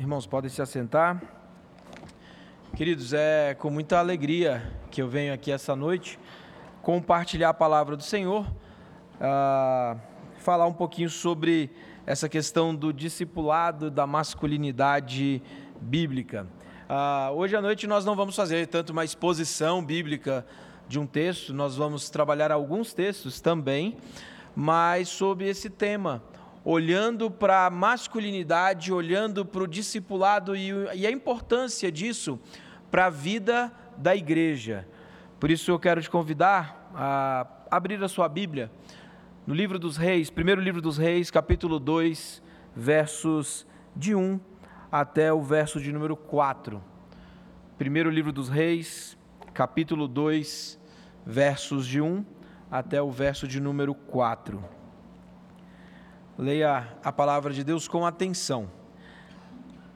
Irmãos, podem se assentar. Queridos, é com muita alegria que eu venho aqui essa noite compartilhar a palavra do Senhor, uh, falar um pouquinho sobre essa questão do discipulado, da masculinidade bíblica. Uh, hoje à noite nós não vamos fazer tanto uma exposição bíblica de um texto, nós vamos trabalhar alguns textos também, mas sobre esse tema olhando para a masculinidade, olhando para o discipulado e, a importância disso para a vida da igreja. Por isso eu quero te convidar a abrir a sua Bíblia no livro dos Reis, primeiro livro dos Reis, capítulo 2, versos de 1 até o verso de número 4. Primeiro livro dos Reis, capítulo 2, versos de 1 até o verso de número 4. Leia a palavra de Deus com atenção.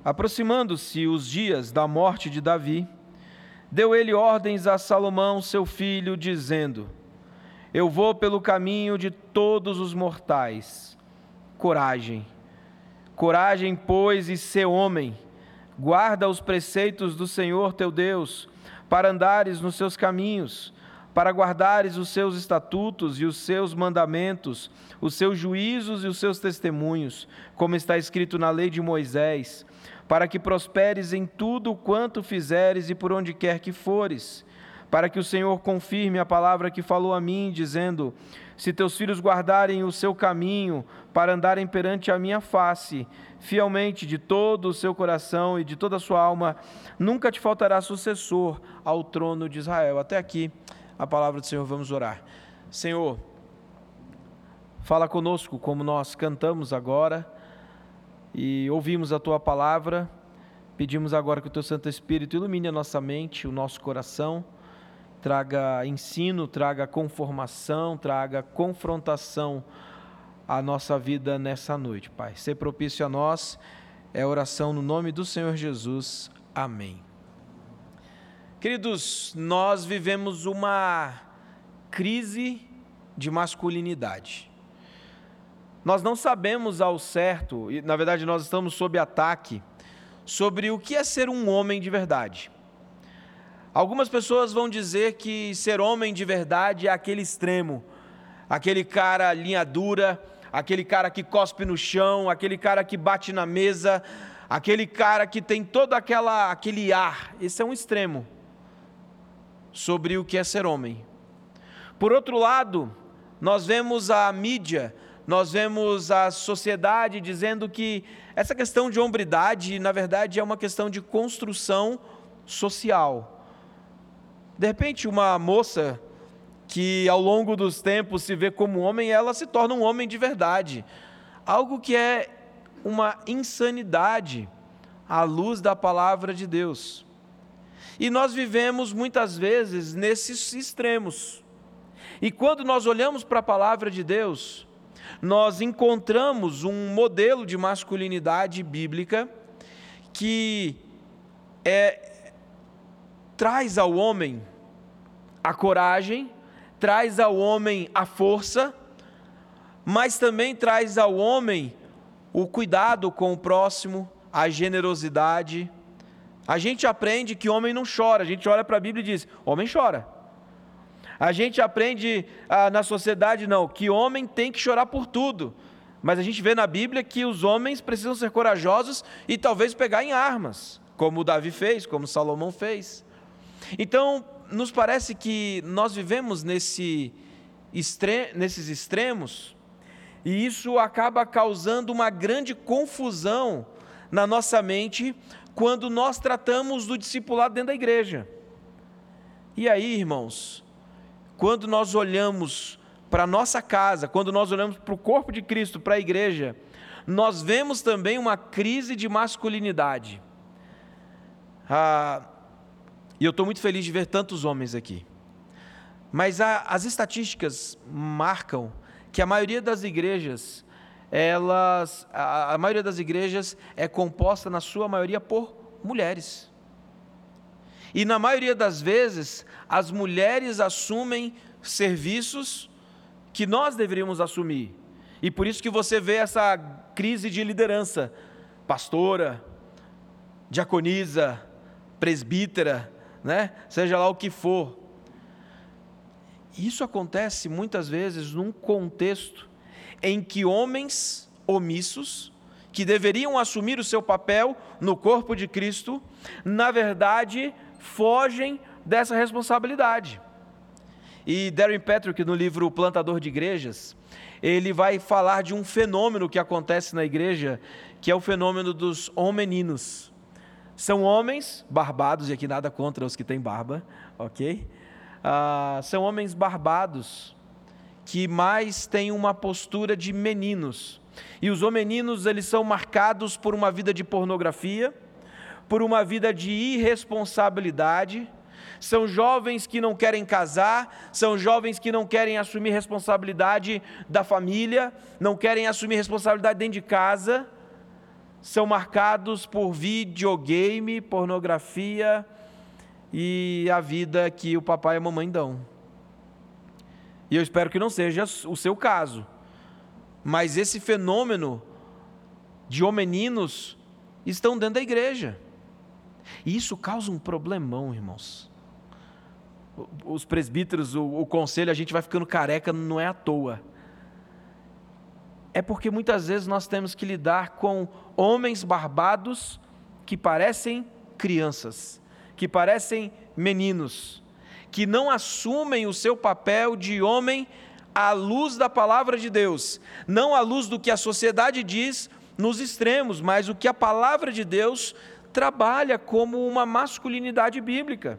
Aproximando-se os dias da morte de Davi, deu ele ordens a Salomão, seu filho, dizendo: Eu vou pelo caminho de todos os mortais. Coragem. Coragem, pois, e ser homem. Guarda os preceitos do Senhor teu Deus, para andares nos seus caminhos para guardares os seus estatutos e os seus mandamentos, os seus juízos e os seus testemunhos, como está escrito na lei de Moisés, para que prosperes em tudo quanto fizeres e por onde quer que fores, para que o Senhor confirme a palavra que falou a mim, dizendo: Se teus filhos guardarem o seu caminho, para andarem perante a minha face, fielmente de todo o seu coração e de toda a sua alma, nunca te faltará sucessor ao trono de Israel. Até aqui a palavra do Senhor, vamos orar. Senhor, fala conosco como nós cantamos agora e ouvimos a tua palavra. Pedimos agora que o teu Santo Espírito ilumine a nossa mente, o nosso coração, traga ensino, traga conformação, traga confrontação à nossa vida nessa noite, Pai. Ser propício a nós é oração no nome do Senhor Jesus. Amém. Queridos, nós vivemos uma crise de masculinidade. Nós não sabemos ao certo, e na verdade nós estamos sob ataque, sobre o que é ser um homem de verdade. Algumas pessoas vão dizer que ser homem de verdade é aquele extremo, aquele cara linha dura, aquele cara que cospe no chão, aquele cara que bate na mesa, aquele cara que tem todo aquela, aquele ar. Esse é um extremo sobre o que é ser homem. Por outro lado, nós vemos a mídia, nós vemos a sociedade dizendo que essa questão de hombridade, na verdade, é uma questão de construção social. De repente, uma moça que ao longo dos tempos se vê como homem, ela se torna um homem de verdade. Algo que é uma insanidade à luz da palavra de Deus. E nós vivemos muitas vezes nesses extremos. E quando nós olhamos para a palavra de Deus, nós encontramos um modelo de masculinidade bíblica que é, traz ao homem a coragem, traz ao homem a força, mas também traz ao homem o cuidado com o próximo, a generosidade, a gente aprende que homem não chora, a gente olha para a Bíblia e diz: homem chora. A gente aprende ah, na sociedade, não, que homem tem que chorar por tudo. Mas a gente vê na Bíblia que os homens precisam ser corajosos e talvez pegar em armas, como Davi fez, como Salomão fez. Então, nos parece que nós vivemos nesse extre nesses extremos e isso acaba causando uma grande confusão na nossa mente quando nós tratamos do discipulado dentro da igreja. E aí, irmãos, quando nós olhamos para a nossa casa, quando nós olhamos para o corpo de Cristo, para a igreja, nós vemos também uma crise de masculinidade. Ah, e eu estou muito feliz de ver tantos homens aqui. Mas a, as estatísticas marcam que a maioria das igrejas elas, a, a maioria das igrejas é composta, na sua maioria, por mulheres. E na maioria das vezes, as mulheres assumem serviços que nós deveríamos assumir. E por isso que você vê essa crise de liderança. Pastora, diaconisa, presbítera, né? seja lá o que for. Isso acontece muitas vezes num contexto em que homens omissos, que deveriam assumir o seu papel no corpo de Cristo, na verdade fogem dessa responsabilidade. E Darren Patrick, no livro Plantador de Igrejas, ele vai falar de um fenômeno que acontece na igreja, que é o fenômeno dos homeninos. São homens barbados, e aqui nada contra os que têm barba, ok? Ah, são homens barbados, que mais têm uma postura de meninos. E os homeninos, eles são marcados por uma vida de pornografia, por uma vida de irresponsabilidade, são jovens que não querem casar, são jovens que não querem assumir responsabilidade da família, não querem assumir responsabilidade dentro de casa, são marcados por videogame, pornografia e a vida que o papai e a mamãe dão. E eu espero que não seja o seu caso. Mas esse fenômeno de homeninos estão dentro da igreja. E isso causa um problemão, irmãos os presbíteros, o, o conselho, a gente vai ficando careca, não é à toa. É porque muitas vezes nós temos que lidar com homens barbados que parecem crianças, que parecem meninos, que não assumem o seu papel de homem à luz da palavra de Deus, não à luz do que a sociedade diz nos extremos, mas o que a palavra de Deus trabalha como uma masculinidade bíblica.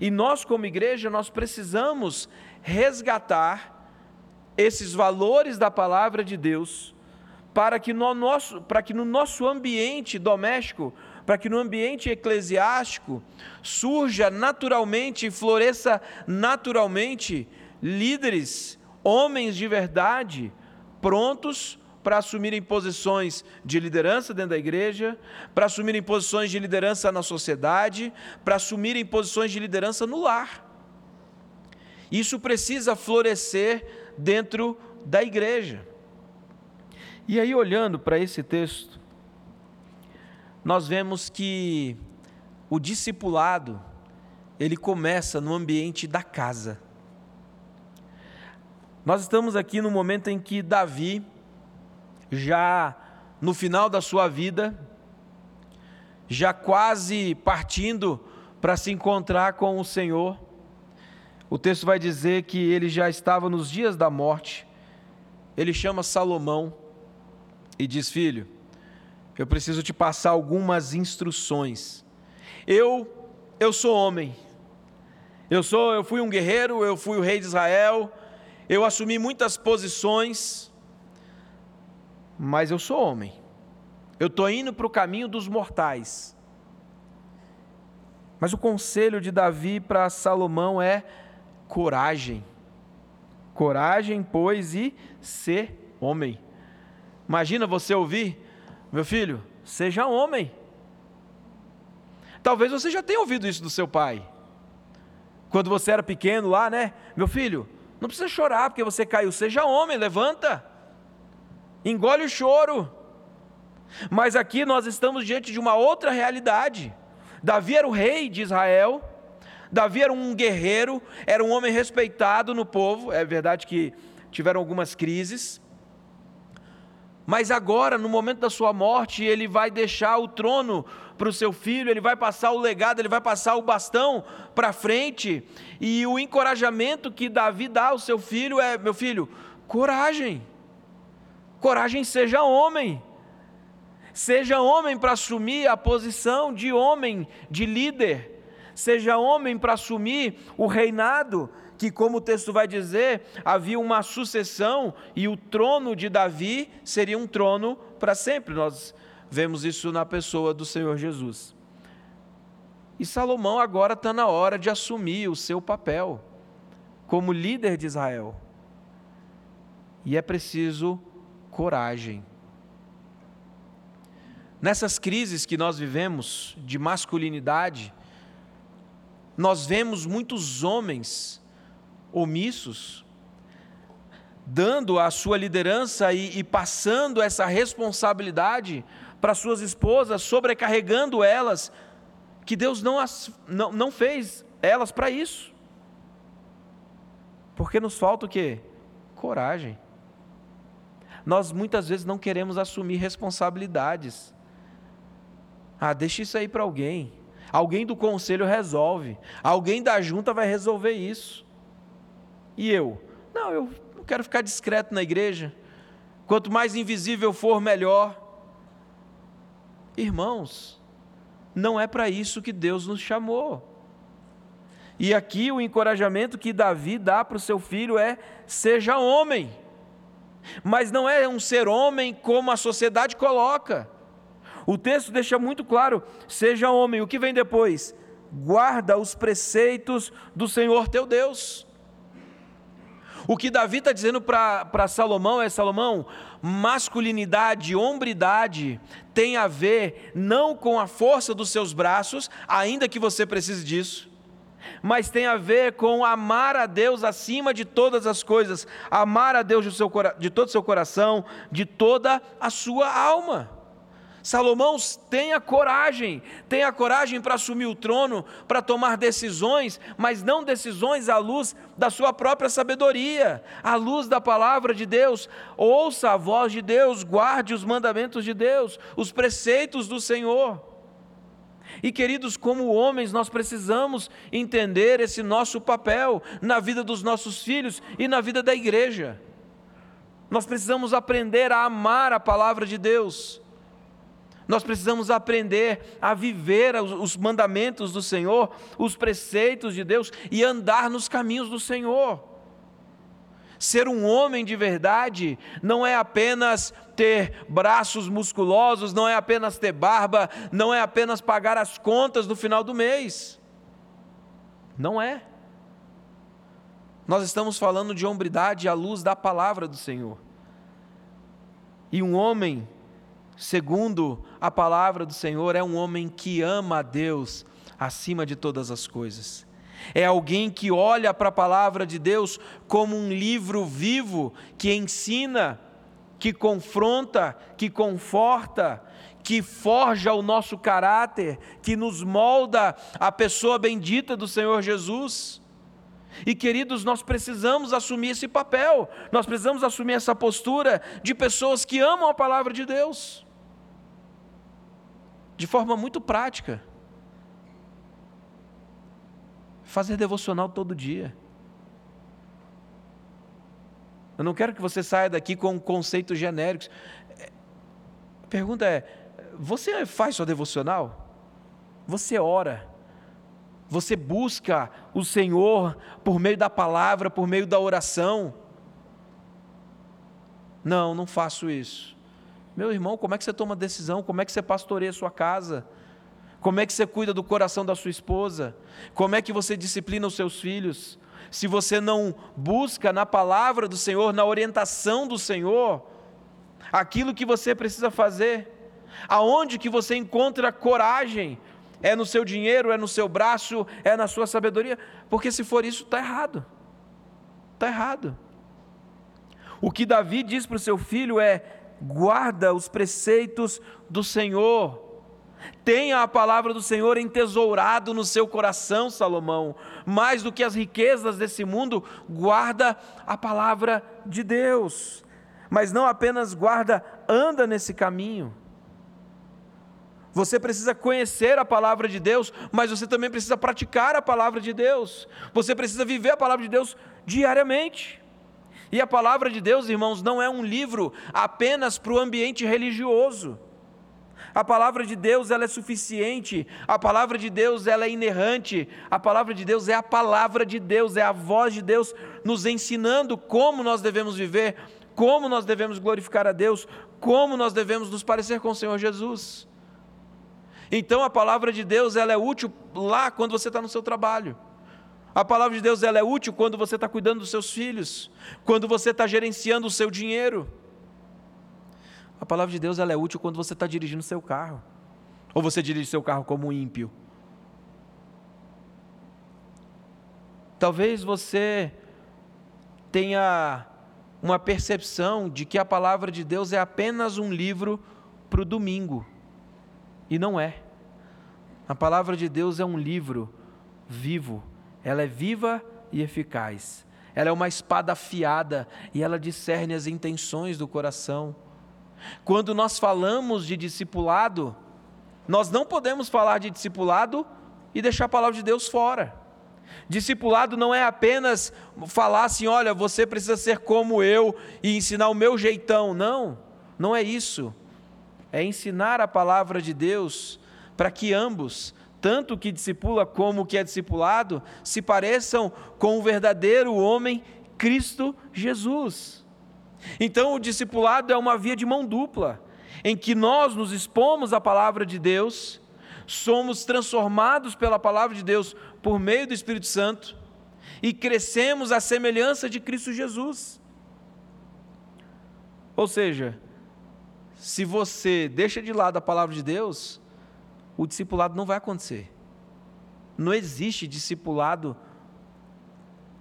E nós, como igreja, nós precisamos resgatar esses valores da palavra de Deus para que no nosso, para que no nosso ambiente doméstico, para que no ambiente eclesiástico surja naturalmente, floresça naturalmente líderes, homens de verdade, prontos para assumirem posições de liderança dentro da igreja, para assumirem posições de liderança na sociedade, para assumirem posições de liderança no lar. Isso precisa florescer dentro da igreja. E aí, olhando para esse texto, nós vemos que o discipulado, ele começa no ambiente da casa. Nós estamos aqui no momento em que Davi, já no final da sua vida, já quase partindo para se encontrar com o Senhor. O texto vai dizer que ele já estava nos dias da morte. Ele chama Salomão e diz: Filho, eu preciso te passar algumas instruções. Eu eu sou homem. Eu sou, eu fui um guerreiro, eu fui o rei de Israel. Eu assumi muitas posições mas eu sou homem. Eu estou indo para o caminho dos mortais. Mas o conselho de Davi para Salomão é coragem. Coragem, pois, e ser homem. Imagina você ouvir, meu filho, seja homem. Talvez você já tenha ouvido isso do seu pai. Quando você era pequeno lá, né? Meu filho, não precisa chorar porque você caiu, seja homem, levanta engole o choro. Mas aqui nós estamos diante de uma outra realidade. Davi era o rei de Israel, Davi era um guerreiro, era um homem respeitado no povo. É verdade que tiveram algumas crises, mas agora, no momento da sua morte, ele vai deixar o trono para o seu filho, ele vai passar o legado, ele vai passar o bastão para frente, e o encorajamento que Davi dá ao seu filho é: meu filho, coragem Coragem, seja homem. Seja homem para assumir a posição de homem, de líder. Seja homem para assumir o reinado, que, como o texto vai dizer, havia uma sucessão e o trono de Davi seria um trono para sempre. Nós vemos isso na pessoa do Senhor Jesus. E Salomão agora está na hora de assumir o seu papel como líder de Israel. E é preciso coragem. Nessas crises que nós vivemos de masculinidade, nós vemos muitos homens omissos dando a sua liderança e, e passando essa responsabilidade para suas esposas, sobrecarregando elas, que Deus não, as, não, não fez elas para isso. Porque nos falta o quê? Coragem. Nós muitas vezes não queremos assumir responsabilidades. Ah, deixa isso aí para alguém. Alguém do conselho resolve. Alguém da junta vai resolver isso. E eu? Não, eu não quero ficar discreto na igreja. Quanto mais invisível for, melhor. Irmãos, não é para isso que Deus nos chamou. E aqui o encorajamento que Davi dá para o seu filho é: seja homem. Mas não é um ser homem como a sociedade coloca. O texto deixa muito claro: seja homem. O que vem depois? Guarda os preceitos do Senhor teu Deus. O que Davi está dizendo para Salomão é: Salomão, masculinidade, hombridade tem a ver não com a força dos seus braços, ainda que você precise disso, mas tem a ver com amar a Deus acima de todas as coisas, amar a Deus de, seu, de todo o seu coração, de toda a sua alma. Salomão tenha coragem, tenha coragem para assumir o trono, para tomar decisões, mas não decisões à luz da sua própria sabedoria, à luz da palavra de Deus. Ouça a voz de Deus, guarde os mandamentos de Deus, os preceitos do Senhor. E queridos, como homens, nós precisamos entender esse nosso papel na vida dos nossos filhos e na vida da igreja. Nós precisamos aprender a amar a palavra de Deus. Nós precisamos aprender a viver os mandamentos do Senhor, os preceitos de Deus e andar nos caminhos do Senhor. Ser um homem de verdade não é apenas ter braços musculosos, não é apenas ter barba, não é apenas pagar as contas no final do mês. Não é. Nós estamos falando de hombridade à luz da palavra do Senhor. E um homem, segundo a palavra do Senhor, é um homem que ama a Deus acima de todas as coisas é alguém que olha para a palavra de Deus como um livro vivo que ensina, que confronta, que conforta, que forja o nosso caráter, que nos molda a pessoa bendita do Senhor Jesus. E queridos, nós precisamos assumir esse papel, nós precisamos assumir essa postura de pessoas que amam a palavra de Deus, de forma muito prática fazer devocional todo dia. Eu não quero que você saia daqui com conceitos genéricos. A pergunta é: você faz sua devocional? Você ora? Você busca o Senhor por meio da palavra, por meio da oração? Não, não faço isso. Meu irmão, como é que você toma decisão? Como é que você pastoreia a sua casa? Como é que você cuida do coração da sua esposa? Como é que você disciplina os seus filhos? Se você não busca na palavra do Senhor, na orientação do Senhor, aquilo que você precisa fazer, aonde que você encontra coragem? É no seu dinheiro, é no seu braço, é na sua sabedoria? Porque se for isso, está errado. Está errado. O que Davi diz para o seu filho é: guarda os preceitos do Senhor Tenha a palavra do Senhor entesourado no seu coração, Salomão. Mais do que as riquezas desse mundo, guarda a palavra de Deus. Mas não apenas guarda, anda nesse caminho. Você precisa conhecer a palavra de Deus, mas você também precisa praticar a palavra de Deus. Você precisa viver a palavra de Deus diariamente. E a palavra de Deus, irmãos, não é um livro apenas para o ambiente religioso. A palavra de Deus ela é suficiente, a palavra de Deus ela é inerrante, a palavra de Deus é a palavra de Deus, é a voz de Deus nos ensinando como nós devemos viver, como nós devemos glorificar a Deus, como nós devemos nos parecer com o Senhor Jesus. Então a palavra de Deus ela é útil lá quando você está no seu trabalho. A palavra de Deus ela é útil quando você está cuidando dos seus filhos, quando você está gerenciando o seu dinheiro. A palavra de Deus ela é útil quando você está dirigindo seu carro. Ou você dirige seu carro como um ímpio. Talvez você tenha uma percepção de que a palavra de Deus é apenas um livro para o domingo. E não é. A palavra de Deus é um livro vivo, ela é viva e eficaz. Ela é uma espada afiada e ela discerne as intenções do coração. Quando nós falamos de discipulado, nós não podemos falar de discipulado e deixar a palavra de Deus fora. Discipulado não é apenas falar assim, olha, você precisa ser como eu e ensinar o meu jeitão. Não, não é isso. É ensinar a palavra de Deus para que ambos, tanto o que discipula como o que é discipulado, se pareçam com o verdadeiro homem, Cristo Jesus. Então, o discipulado é uma via de mão dupla, em que nós nos expomos à palavra de Deus, somos transformados pela palavra de Deus por meio do Espírito Santo e crescemos à semelhança de Cristo Jesus. Ou seja, se você deixa de lado a palavra de Deus, o discipulado não vai acontecer. Não existe discipulado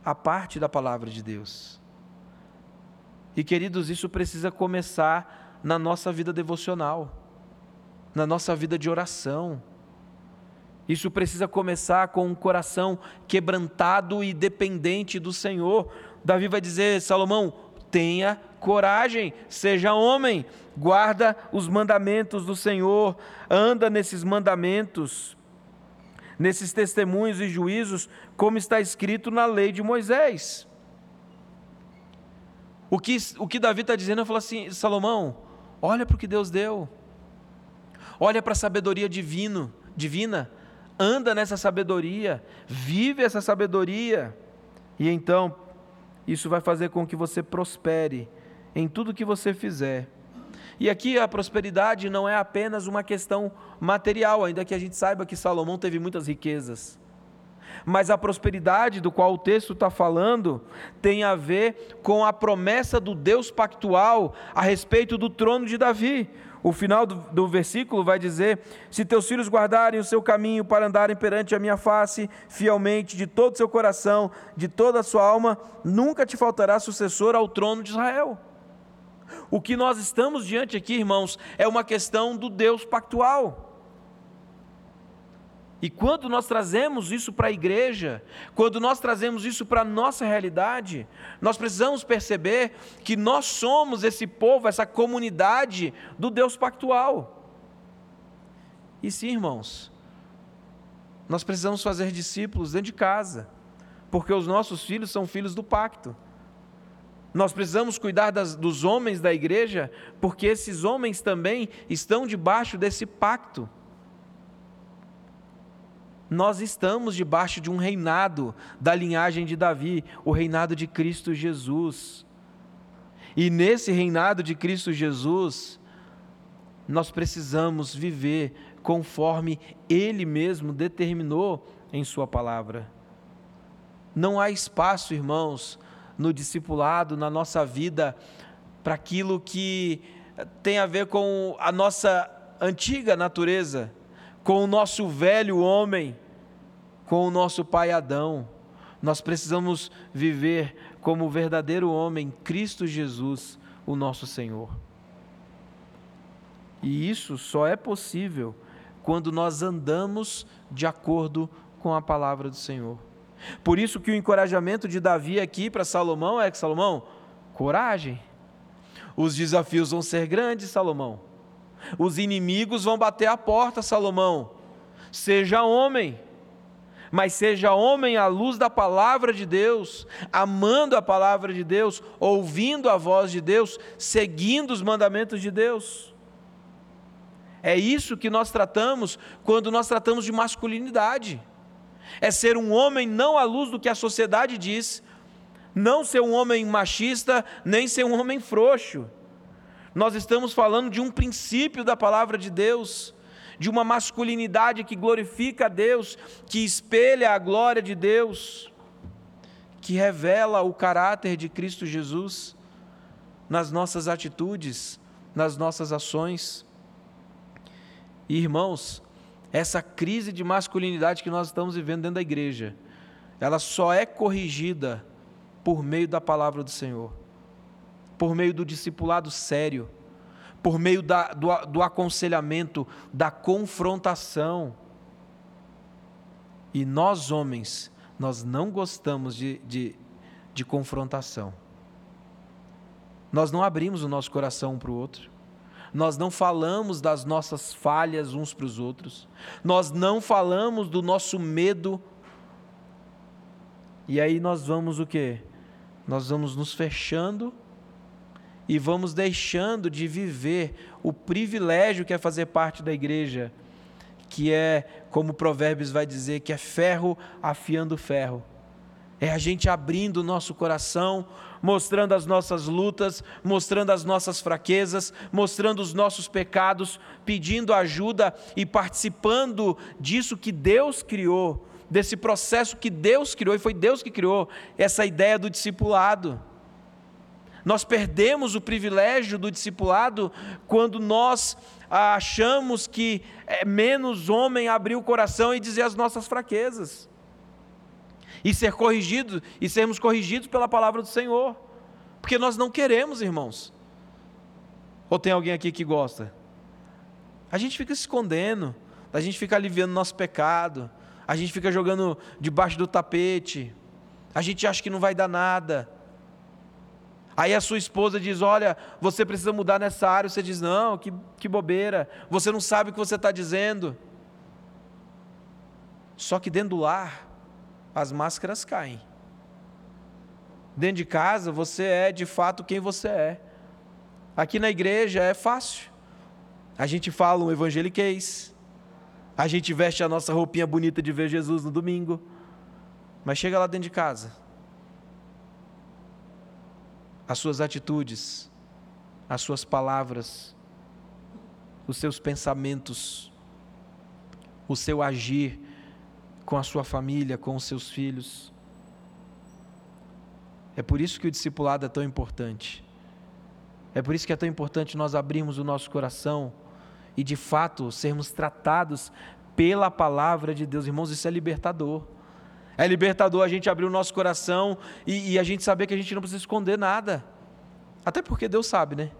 a parte da palavra de Deus. E queridos, isso precisa começar na nossa vida devocional, na nossa vida de oração. Isso precisa começar com um coração quebrantado e dependente do Senhor. Davi vai dizer: Salomão, tenha coragem, seja homem, guarda os mandamentos do Senhor, anda nesses mandamentos, nesses testemunhos e juízos, como está escrito na lei de Moisés. O que, o que Davi está dizendo, eu falo assim, Salomão, olha para o que Deus deu, olha para a sabedoria divino, divina, anda nessa sabedoria, vive essa sabedoria, e então isso vai fazer com que você prospere em tudo que você fizer. E aqui a prosperidade não é apenas uma questão material, ainda que a gente saiba que Salomão teve muitas riquezas. Mas a prosperidade do qual o texto está falando tem a ver com a promessa do Deus pactual a respeito do trono de Davi. O final do, do, versículo vai dizer: Se teus filhos guardarem o seu caminho para andarem perante a minha face, fielmente, de todo o seu coração, de toda a sua alma, nunca te faltará sucessor ao trono de Israel. O que nós estamos diante aqui, irmãos, é uma questão do Deus pactual. E quando nós trazemos isso para a igreja, quando nós trazemos isso para a nossa realidade, nós precisamos perceber que nós somos esse povo, essa comunidade do Deus pactual. E sim, irmãos, nós precisamos fazer discípulos dentro de casa, porque os nossos filhos são filhos do pacto. Nós precisamos cuidar das, dos homens da igreja, porque esses homens também estão debaixo desse pacto nós estamos debaixo de um reinado da linhagem de Davi, o reinado de Cristo Jesus. E nesse reinado de Cristo Jesus, nós precisamos viver conforme Ele mesmo determinou em Sua palavra. Não há espaço, irmãos, no discipulado, na nossa vida, para aquilo que tem a ver com a nossa antiga natureza com o nosso velho homem, com o nosso pai Adão. Nós precisamos viver como o verdadeiro homem, Cristo Jesus, o nosso Senhor. E isso só é possível quando nós andamos de acordo com a palavra do Senhor. Por isso que o encorajamento de Davi aqui para Salomão é que Salomão, coragem. Os desafios vão ser grandes, Salomão. Os inimigos vão bater a porta, Salomão. Seja homem, mas seja homem à luz da palavra de Deus, amando a palavra de Deus, ouvindo a voz de Deus, seguindo os mandamentos de Deus. É isso que nós tratamos quando nós tratamos de masculinidade. É ser um homem não à luz do que a sociedade diz, não ser um homem machista, nem ser um homem frouxo nós estamos falando de um princípio da palavra de Deus, de uma masculinidade que glorifica a Deus, que espelha a glória de Deus, que revela o caráter de Cristo Jesus nas nossas atitudes, nas nossas ações. E, irmãos, essa crise de masculinidade que nós estamos vivendo dentro da igreja, ela só é corrigida por meio da palavra do Senhor por meio do discipulado sério, por meio da, do, do aconselhamento, da confrontação. E nós, homens, nós não gostamos de, de, de confrontação. Nós não abrimos o nosso coração um para o outro. Nós não falamos das nossas falhas uns para os outros. Nós não falamos do nosso medo. E aí nós vamos o quê? Nós vamos nos fechando e vamos deixando de viver o privilégio que é fazer parte da igreja, que é, como Provérbios vai dizer, que é ferro afiando ferro. É a gente abrindo o nosso coração, mostrando as nossas lutas, mostrando as nossas fraquezas, mostrando os nossos pecados, pedindo ajuda e participando disso que Deus criou, desse processo que Deus criou, e foi Deus que criou essa ideia do discipulado. Nós perdemos o privilégio do discipulado quando nós achamos que é menos homem abrir o coração e dizer as nossas fraquezas e ser corrigido e sermos corrigidos pela palavra do Senhor. Porque nós não queremos, irmãos. Ou tem alguém aqui que gosta? A gente fica se escondendo, a gente fica aliviando nosso pecado, a gente fica jogando debaixo do tapete, a gente acha que não vai dar nada. Aí a sua esposa diz: Olha, você precisa mudar nessa área. Você diz: Não, que, que bobeira. Você não sabe o que você está dizendo. Só que dentro do lar, as máscaras caem. Dentro de casa, você é de fato quem você é. Aqui na igreja é fácil. A gente fala um evangeliquez. A gente veste a nossa roupinha bonita de ver Jesus no domingo. Mas chega lá dentro de casa. As suas atitudes, as suas palavras, os seus pensamentos, o seu agir com a sua família, com os seus filhos. É por isso que o discipulado é tão importante. É por isso que é tão importante nós abrirmos o nosso coração e de fato sermos tratados pela palavra de Deus. Irmãos, isso é libertador. É libertador a gente abrir o nosso coração e, e, a gente saber que a gente não precisa esconder nada. Até porque Deus sabe, né?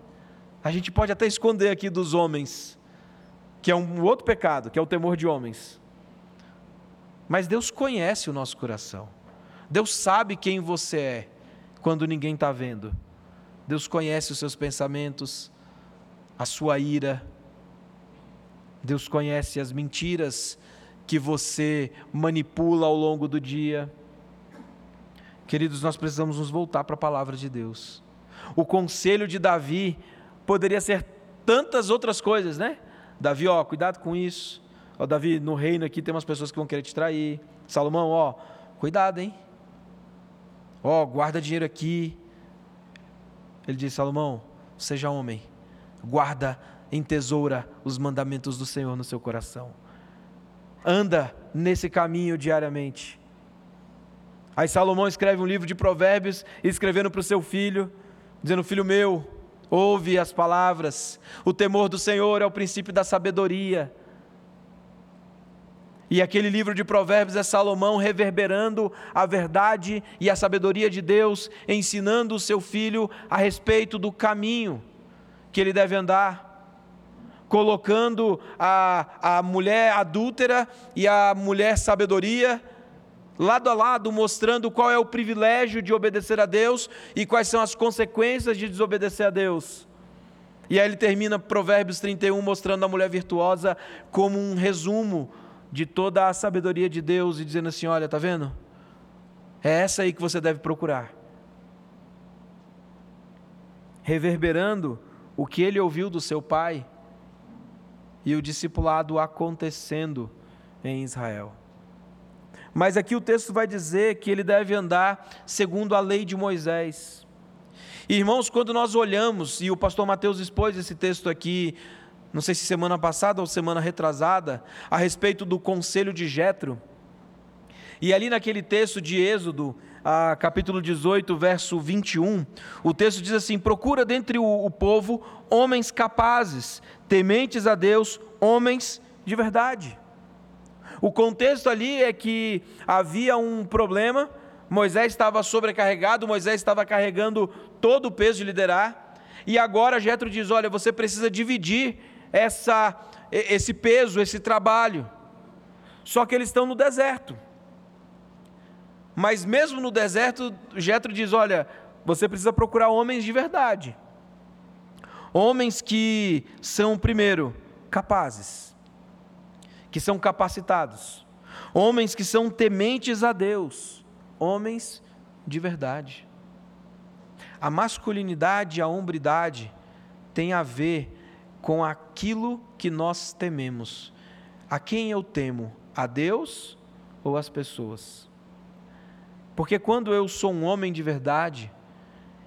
A gente pode até esconder aqui dos homens, que é um outro pecado, que é o temor de homens. Mas Deus conhece o nosso coração. Deus sabe quem você é quando ninguém está vendo. Deus conhece os seus pensamentos, a sua ira. Deus conhece as mentiras que você manipula ao longo do dia. Queridos, nós precisamos nos voltar para a palavra de Deus. O conselho de Davi poderia ser tantas outras coisas, né? Davi, ó, cuidado com isso. Ó, Davi, no reino aqui tem umas pessoas que vão querer te trair. Salomão, ó, cuidado, hein? Ó, guarda dinheiro aqui. Ele diz: Salomão, seja homem, guarda em tesoura os mandamentos do Senhor no seu coração. Anda nesse caminho diariamente. Aí Salomão escreve um livro de provérbios, escrevendo para o seu filho, dizendo: Filho meu, ouve as palavras. O temor do Senhor é o princípio da sabedoria. E aquele livro de Provérbios é Salomão reverberando a verdade e a sabedoria de Deus, ensinando o seu filho a respeito do caminho que ele deve andar, colocando a, a mulher adúltera e a mulher sabedoria lado a lado, mostrando qual é o privilégio de obedecer a Deus e quais são as consequências de desobedecer a Deus. E aí ele termina Provérbios 31 mostrando a mulher virtuosa como um resumo de toda a sabedoria de Deus e dizendo assim: olha, está vendo? É essa aí que você deve procurar. Reverberando o que ele ouviu do seu pai e o discipulado acontecendo em Israel. Mas aqui o texto vai dizer que ele deve andar segundo a lei de Moisés. Irmãos, quando nós olhamos, e o pastor Mateus expôs esse texto aqui não sei se semana passada ou semana retrasada, a respeito do conselho de Jetro. E ali naquele texto de Êxodo, capítulo 18, verso 21, o texto diz assim: Procura dentre o, o povo homens capazes, tementes a Deus, homens de verdade. O contexto ali é que havia um problema, Moisés estava sobrecarregado, Moisés estava carregando todo o peso de liderar, E agora Jetro diz: "Olha, você precisa dividir essa esse peso, esse trabalho". Só que eles estão no deserto. Mas mesmo no deserto, Jetro diz: "Olha, você precisa procurar homens de verdade. Homens que são primeiro capazes, que são capacitados, homens que são tementes a Deus, homens de verdade. A masculinidade e a hombridade tem a ver com aquilo que nós tememos. A quem eu temo? A Deus ou as pessoas? Porque quando eu sou um homem de verdade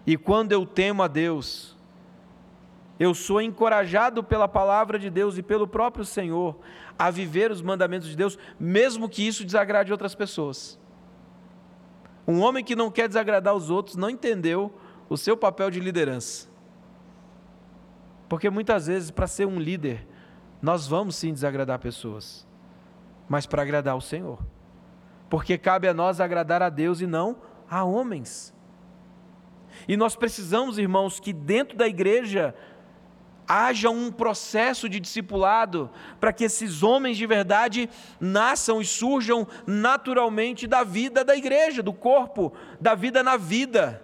e quando eu temo a Deus, eu sou encorajado pela palavra de Deus e pelo próprio Senhor a viver os mandamentos de Deus, mesmo que isso desagrade outras pessoas. Um homem que não quer desagradar os outros não entendeu o seu papel de liderança. Porque muitas vezes, para ser um líder, nós vamos sim desagradar pessoas, mas para agradar o Senhor. Porque cabe a nós agradar a Deus e não a homens. E nós precisamos, irmãos, que dentro da igreja haja um processo de discipulado para que esses homens de verdade nasçam e surjam naturalmente da vida da igreja, do corpo, da vida na vida.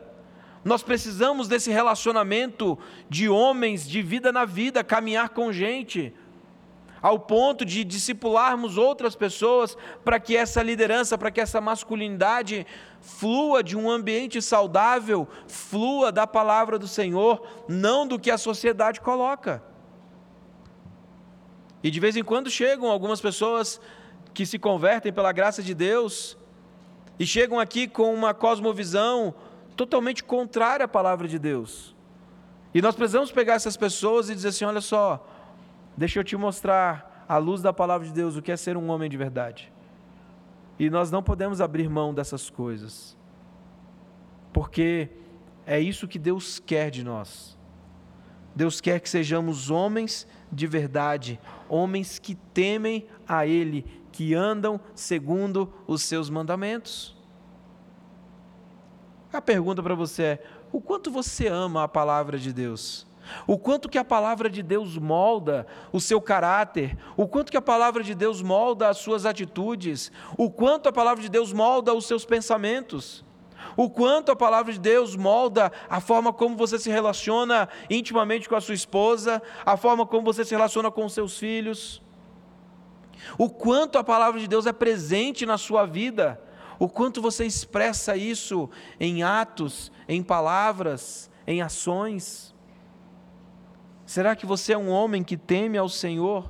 Nós precisamos desse relacionamento de homens de vida na vida, caminhar com gente ao ponto de discipularmos outras pessoas para que essa liderança, para que essa masculinidade flua de um ambiente saudável, flua da palavra do Senhor, não do que a sociedade coloca. E de vez em quando chegam algumas pessoas que se convertem pela graça de Deus e chegam aqui com uma cosmovisão totalmente contrária à palavra de Deus. E nós precisamos pegar essas pessoas e dizer assim: olha só, Deixa eu te mostrar, à luz da palavra de Deus, o que é ser um homem de verdade. E nós não podemos abrir mão dessas coisas, porque é isso que Deus quer de nós. Deus quer que sejamos homens de verdade, homens que temem a Ele, que andam segundo os seus mandamentos. A pergunta para você é: o quanto você ama a palavra de Deus? O quanto que a palavra de Deus molda o seu caráter, o quanto que a palavra de Deus molda as suas atitudes, o quanto a palavra de Deus molda os seus pensamentos, o quanto a palavra de Deus molda a forma como você se relaciona intimamente com a sua esposa, a forma como você se relaciona com os seus filhos, o quanto a palavra de Deus é presente na sua vida, o quanto você expressa isso em atos, em palavras, em ações. Será que você é um homem que teme ao Senhor?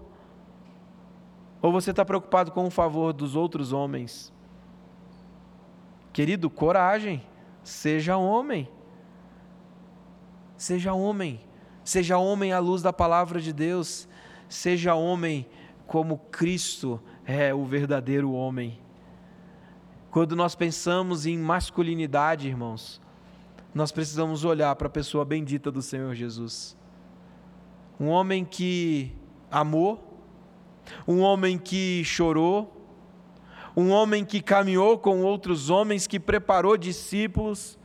Ou você está preocupado com o favor dos outros homens? Querido, coragem, seja homem. Seja homem, seja homem à luz da palavra de Deus, seja homem como Cristo é o verdadeiro homem. Quando nós pensamos em masculinidade, irmãos, nós precisamos olhar para a pessoa bendita do Senhor Jesus um homem que amou, um homem que chorou, um homem que caminhou com outros homens, que preparou discípulos,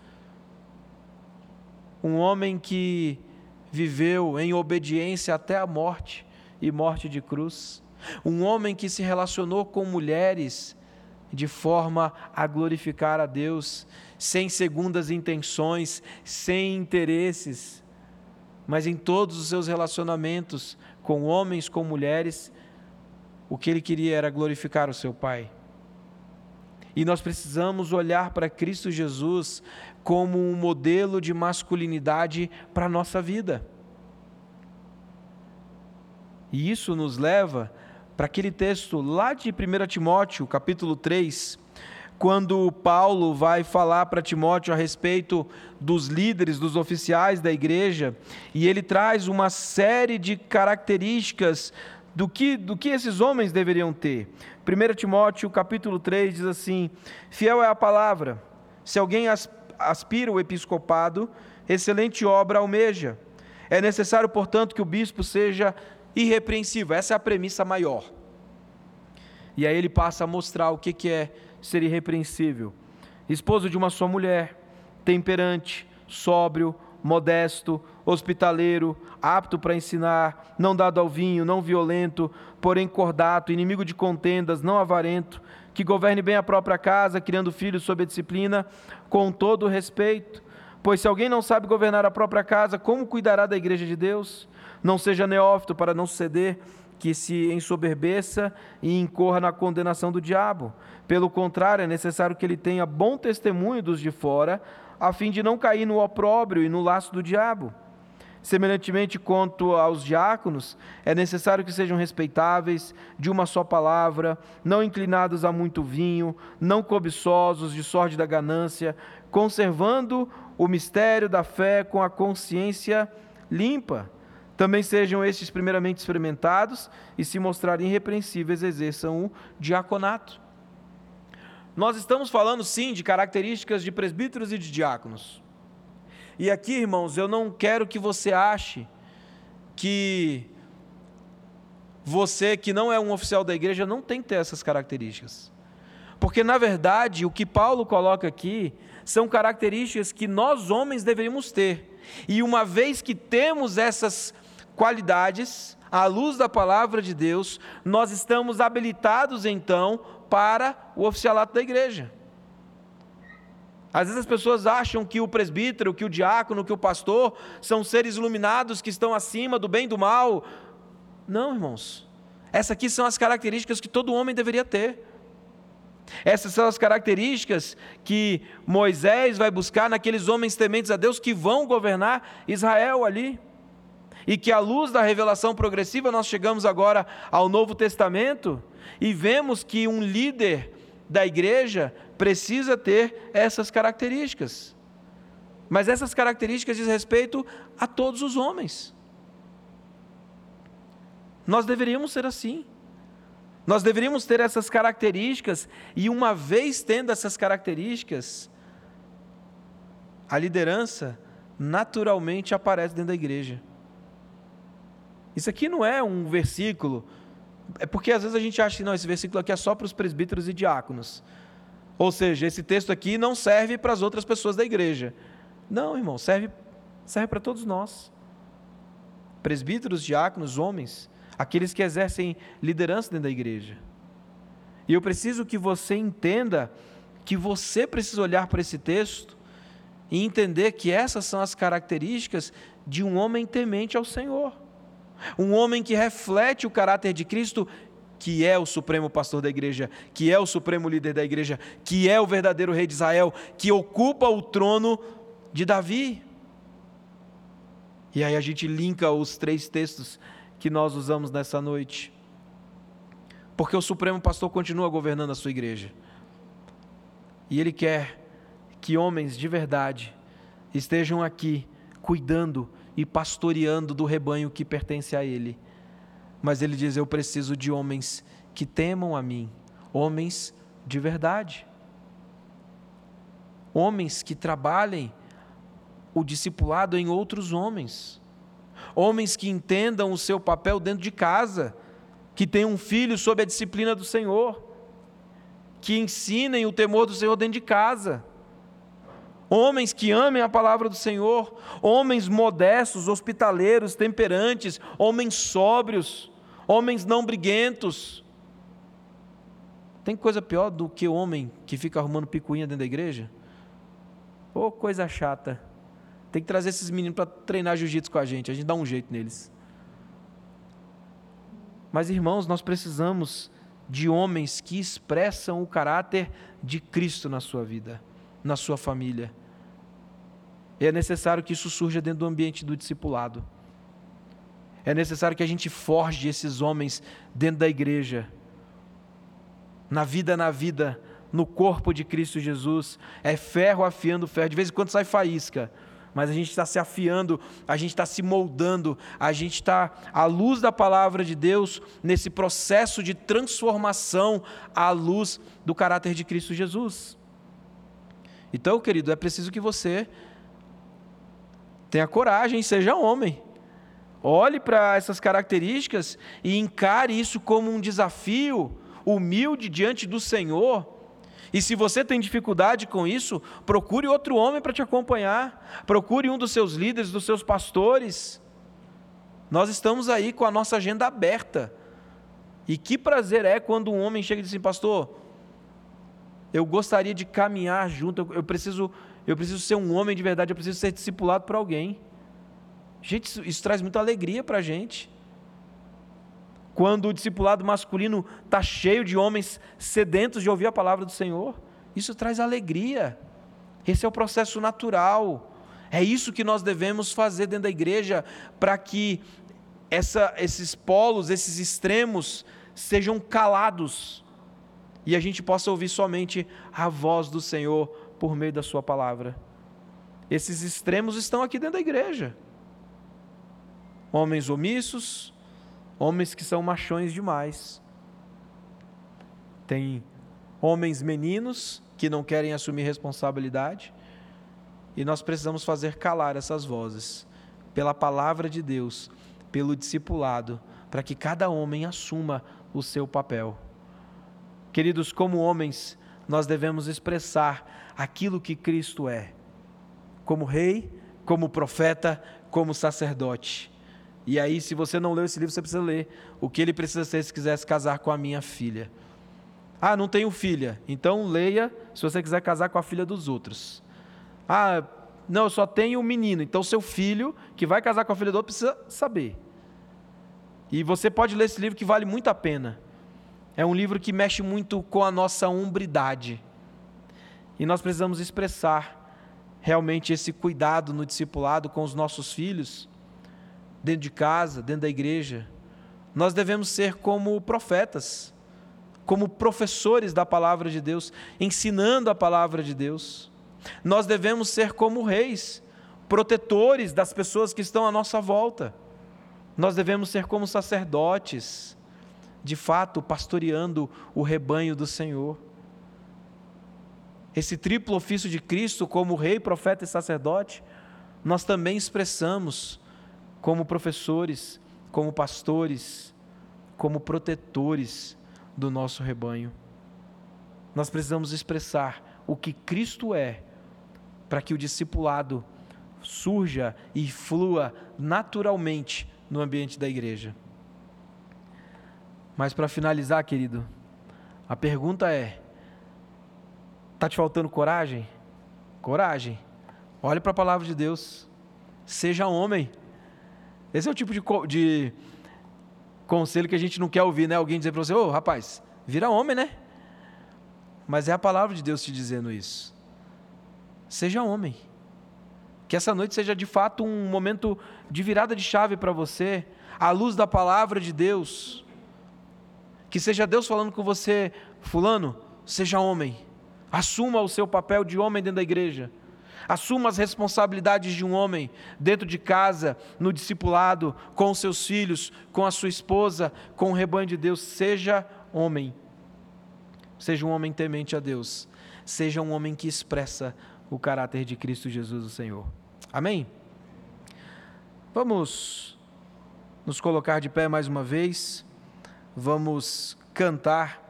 um homem que viveu em obediência até a morte e morte de cruz, um homem que se relacionou com mulheres de forma a glorificar a Deus, sem segundas intenções, sem interesses mas em todos os seus relacionamentos com homens, com mulheres, o que ele queria era glorificar o seu Pai. E nós precisamos olhar para Cristo Jesus como um modelo de masculinidade para a nossa vida. E isso nos leva para aquele texto lá de 1 Timóteo, capítulo 3, quando Paulo vai falar para Timóteo a respeito dos líderes, dos oficiais da igreja, e ele traz uma série de características do que, do que esses homens deveriam ter. 1 Timóteo capítulo 3 diz assim: Fiel é a palavra, se alguém aspira o episcopado, excelente obra almeja. É necessário, portanto, que o bispo seja irrepreensível. Essa é a premissa maior. E aí ele passa a mostrar o que, que é ser irrepreensível, esposo de uma só mulher, temperante, sóbrio, modesto, hospitaleiro, apto para ensinar, não dado ao vinho, não violento, porém cordato, inimigo de contendas, não avarento, que governe bem a própria casa, criando filhos sob a disciplina, com todo respeito. Pois se alguém não sabe governar a própria casa, como cuidará da igreja de Deus? Não seja neófito para não ceder, que se ensoberbeça e incorra na condenação do diabo. Pelo contrário, é necessário que ele tenha bom testemunho dos de fora, a fim de não cair no opróbrio e no laço do diabo. Semelhantemente, quanto aos diáconos, é necessário que sejam respeitáveis, de uma só palavra, não inclinados a muito vinho, não cobiçosos de sorte da ganância, conservando o mistério da fé com a consciência limpa. Também sejam estes primeiramente experimentados e, se mostrarem irrepreensíveis, exerçam o diaconato. Nós estamos falando sim de características de presbíteros e de diáconos. E aqui, irmãos, eu não quero que você ache que você que não é um oficial da igreja não tem que ter essas características. Porque, na verdade, o que Paulo coloca aqui são características que nós homens deveríamos ter. E uma vez que temos essas qualidades, à luz da palavra de Deus, nós estamos habilitados então para o oficialato da igreja. Às vezes as pessoas acham que o presbítero, que o diácono, que o pastor são seres iluminados que estão acima do bem e do mal. Não, irmãos. Essas aqui são as características que todo homem deveria ter. Essas são as características que Moisés vai buscar naqueles homens tementes a Deus que vão governar Israel ali. E que à luz da revelação progressiva nós chegamos agora ao Novo Testamento e vemos que um líder da igreja precisa ter essas características. Mas essas características diz respeito a todos os homens. Nós deveríamos ser assim. Nós deveríamos ter essas características, e uma vez tendo essas características, a liderança naturalmente aparece dentro da igreja. Isso aqui não é um versículo, é porque às vezes a gente acha que não, esse versículo aqui é só para os presbíteros e diáconos. Ou seja, esse texto aqui não serve para as outras pessoas da igreja. Não, irmão, serve, serve para todos nós. Presbíteros, diáconos, homens, aqueles que exercem liderança dentro da igreja. E eu preciso que você entenda que você precisa olhar para esse texto e entender que essas são as características de um homem temente ao Senhor. Um homem que reflete o caráter de Cristo que é o supremo pastor da igreja, que é o supremo líder da igreja, que é o verdadeiro rei de Israel, que ocupa o trono de Davi. E aí a gente linka os três textos que nós usamos nessa noite. Porque o supremo pastor continua governando a sua igreja. E ele quer que homens de verdade estejam aqui cuidando e pastoreando do rebanho que pertence a ele. Mas ele diz: Eu preciso de homens que temam a mim, homens de verdade, homens que trabalhem o discipulado em outros homens, homens que entendam o seu papel dentro de casa, que tenham um filho sob a disciplina do Senhor, que ensinem o temor do Senhor dentro de casa homens que amem a palavra do Senhor, homens modestos, hospitaleiros, temperantes, homens sóbrios, homens não briguentos. Tem coisa pior do que homem que fica arrumando picuinha dentro da igreja? Ô, oh, coisa chata. Tem que trazer esses meninos para treinar jiu-jitsu com a gente, a gente dá um jeito neles. Mas, irmãos, nós precisamos de homens que expressam o caráter de Cristo na sua vida, na sua família. E é necessário que isso surja dentro do ambiente do discipulado. É necessário que a gente forge esses homens dentro da igreja, na vida, na vida, no corpo de Cristo Jesus. É ferro afiando ferro. De vez em quando sai faísca, mas a gente está se afiando, a gente está se moldando, a gente está, à luz da palavra de Deus, nesse processo de transformação à luz do caráter de Cristo Jesus. Então, querido, é preciso que você Tenha coragem, seja homem. Olhe para essas características e encare isso como um desafio humilde diante do Senhor, E se você tem dificuldade com isso, procure outro homem para te acompanhar, procure um dos seus líderes, dos seus pastores. Nós estamos aí com a nossa agenda aberta. E que prazer é quando um homem chega e diz assim, pastor, eu gostaria de caminhar junto, eu preciso, eu preciso ser um homem de verdade, eu preciso ser discipulado por alguém. Gente, isso, isso traz muita alegria para a gente. Quando o discipulado masculino está cheio de homens sedentos de ouvir a palavra do Senhor, isso traz alegria. Esse é o processo natural. É isso que nós devemos fazer dentro da igreja para que essa, esses polos, esses extremos sejam calados e a gente possa ouvir somente a voz do Senhor por meio da Sua palavra. Esses extremos estão aqui dentro da igreja. Homens omissos, homens que são machões demais. Tem homens meninos que não querem assumir responsabilidade, e nós precisamos fazer calar essas vozes pela palavra de Deus, pelo discipulado, para que cada homem assuma o seu papel. Queridos, como homens, nós devemos expressar aquilo que Cristo é, como rei, como profeta, como sacerdote. E aí, se você não leu esse livro, você precisa ler o que ele precisa ser se quisesse casar com a minha filha. Ah, não tenho filha. Então leia se você quiser casar com a filha dos outros. Ah, não, eu só tenho um menino. Então seu filho, que vai casar com a filha do outro, precisa saber. E você pode ler esse livro que vale muito a pena. É um livro que mexe muito com a nossa umbridade. E nós precisamos expressar realmente esse cuidado no discipulado com os nossos filhos, dentro de casa, dentro da igreja. Nós devemos ser como profetas, como professores da palavra de Deus, ensinando a palavra de Deus. Nós devemos ser como reis, protetores das pessoas que estão à nossa volta. Nós devemos ser como sacerdotes, de fato, pastoreando o rebanho do Senhor. Esse triplo ofício de Cristo, como rei, profeta e sacerdote, nós também expressamos como professores, como pastores, como protetores do nosso rebanho. Nós precisamos expressar o que Cristo é, para que o discipulado surja e flua naturalmente no ambiente da igreja. Mas para finalizar, querido, a pergunta é: está te faltando coragem? Coragem. Olhe para a palavra de Deus. Seja homem. Esse é o tipo de, de, conselho que a gente não quer ouvir, né? Alguém dizer para você: Ô oh, rapaz, vira homem, né? Mas é a palavra de Deus te dizendo isso. Seja homem. Que essa noite seja de fato um momento de virada de chave para você, à luz da palavra de Deus. Que seja Deus falando com você, Fulano, seja homem. Assuma o seu papel de homem dentro da igreja. Assuma as responsabilidades de um homem dentro de casa, no discipulado, com seus filhos, com a sua esposa, com o rebanho de Deus. Seja homem. Seja um homem temente a Deus. Seja um homem que expressa o caráter de Cristo Jesus, o Senhor. Amém? Vamos nos colocar de pé mais uma vez, vamos cantar